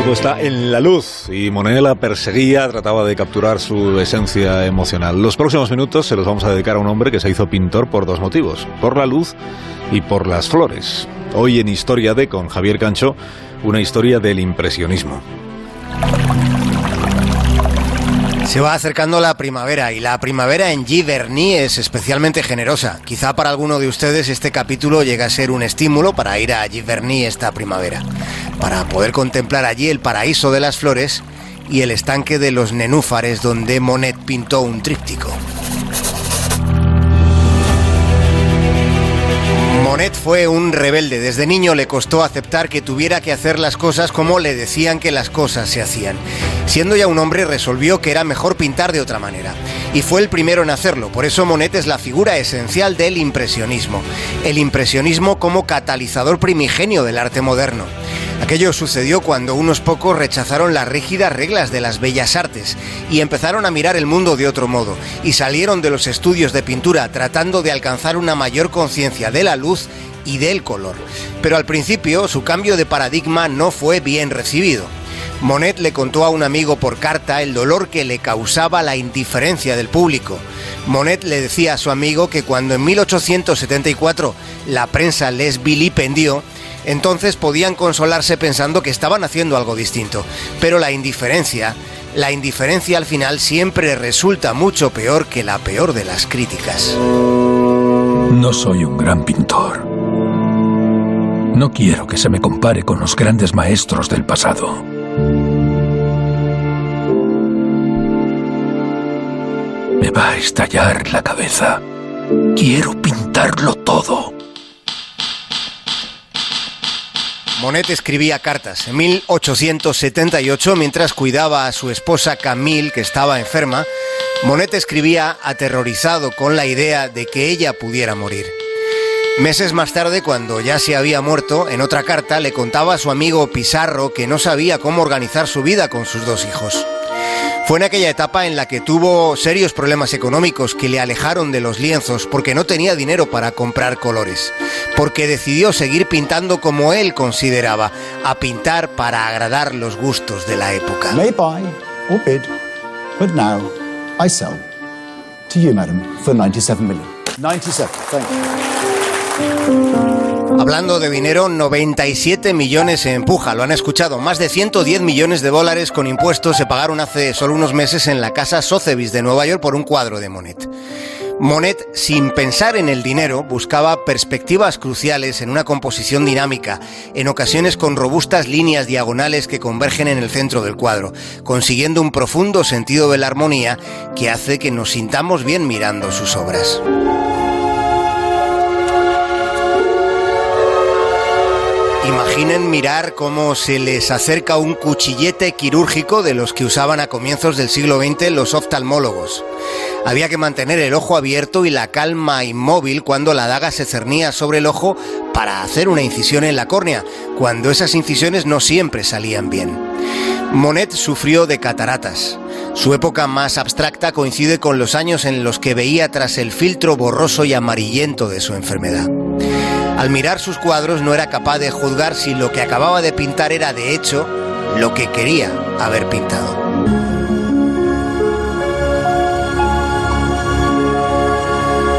Todo está en la luz y Monet la perseguía, trataba de capturar su esencia emocional. Los próximos minutos se los vamos a dedicar a un hombre que se hizo pintor por dos motivos, por la luz y por las flores. Hoy en Historia de con Javier Cancho, una historia del impresionismo. Se va acercando la primavera y la primavera en Giverny es especialmente generosa. Quizá para alguno de ustedes este capítulo llegue a ser un estímulo para ir a Giverny esta primavera, para poder contemplar allí el paraíso de las flores y el estanque de los nenúfares donde Monet pintó un tríptico. Monet fue un rebelde. Desde niño le costó aceptar que tuviera que hacer las cosas como le decían que las cosas se hacían. Siendo ya un hombre resolvió que era mejor pintar de otra manera. Y fue el primero en hacerlo. Por eso Monet es la figura esencial del impresionismo. El impresionismo como catalizador primigenio del arte moderno. Aquello sucedió cuando unos pocos rechazaron las rígidas reglas de las bellas artes y empezaron a mirar el mundo de otro modo y salieron de los estudios de pintura tratando de alcanzar una mayor conciencia de la luz y del color. Pero al principio su cambio de paradigma no fue bien recibido. Monet le contó a un amigo por carta el dolor que le causaba la indiferencia del público. Monet le decía a su amigo que cuando en 1874 la prensa les vilipendió, entonces podían consolarse pensando que estaban haciendo algo distinto. Pero la indiferencia, la indiferencia al final siempre resulta mucho peor que la peor de las críticas. No soy un gran pintor. No quiero que se me compare con los grandes maestros del pasado. Me va a estallar la cabeza. Quiero pintarlo todo. Monet escribía cartas en 1878 mientras cuidaba a su esposa Camille, que estaba enferma. Monet escribía aterrorizado con la idea de que ella pudiera morir. Meses más tarde, cuando ya se había muerto, en otra carta le contaba a su amigo Pizarro que no sabía cómo organizar su vida con sus dos hijos. Fue en aquella etapa en la que tuvo serios problemas económicos que le alejaron de los lienzos porque no tenía dinero para comprar colores, porque decidió seguir pintando como él consideraba, a pintar para agradar los gustos de la época. May buy or bid, but now I sell to you, madam, for 97 million. 97, thank. Hablando de dinero, 97 millones se empuja, lo han escuchado. Más de 110 millones de dólares con impuestos se pagaron hace solo unos meses en la casa Sotheby's de Nueva York por un cuadro de Monet. Monet, sin pensar en el dinero, buscaba perspectivas cruciales en una composición dinámica, en ocasiones con robustas líneas diagonales que convergen en el centro del cuadro, consiguiendo un profundo sentido de la armonía que hace que nos sintamos bien mirando sus obras. Imaginen mirar cómo se les acerca un cuchillete quirúrgico de los que usaban a comienzos del siglo XX los oftalmólogos. Había que mantener el ojo abierto y la calma inmóvil cuando la daga se cernía sobre el ojo para hacer una incisión en la córnea, cuando esas incisiones no siempre salían bien. Monet sufrió de cataratas. Su época más abstracta coincide con los años en los que veía tras el filtro borroso y amarillento de su enfermedad. Al mirar sus cuadros no era capaz de juzgar si lo que acababa de pintar era de hecho lo que quería haber pintado.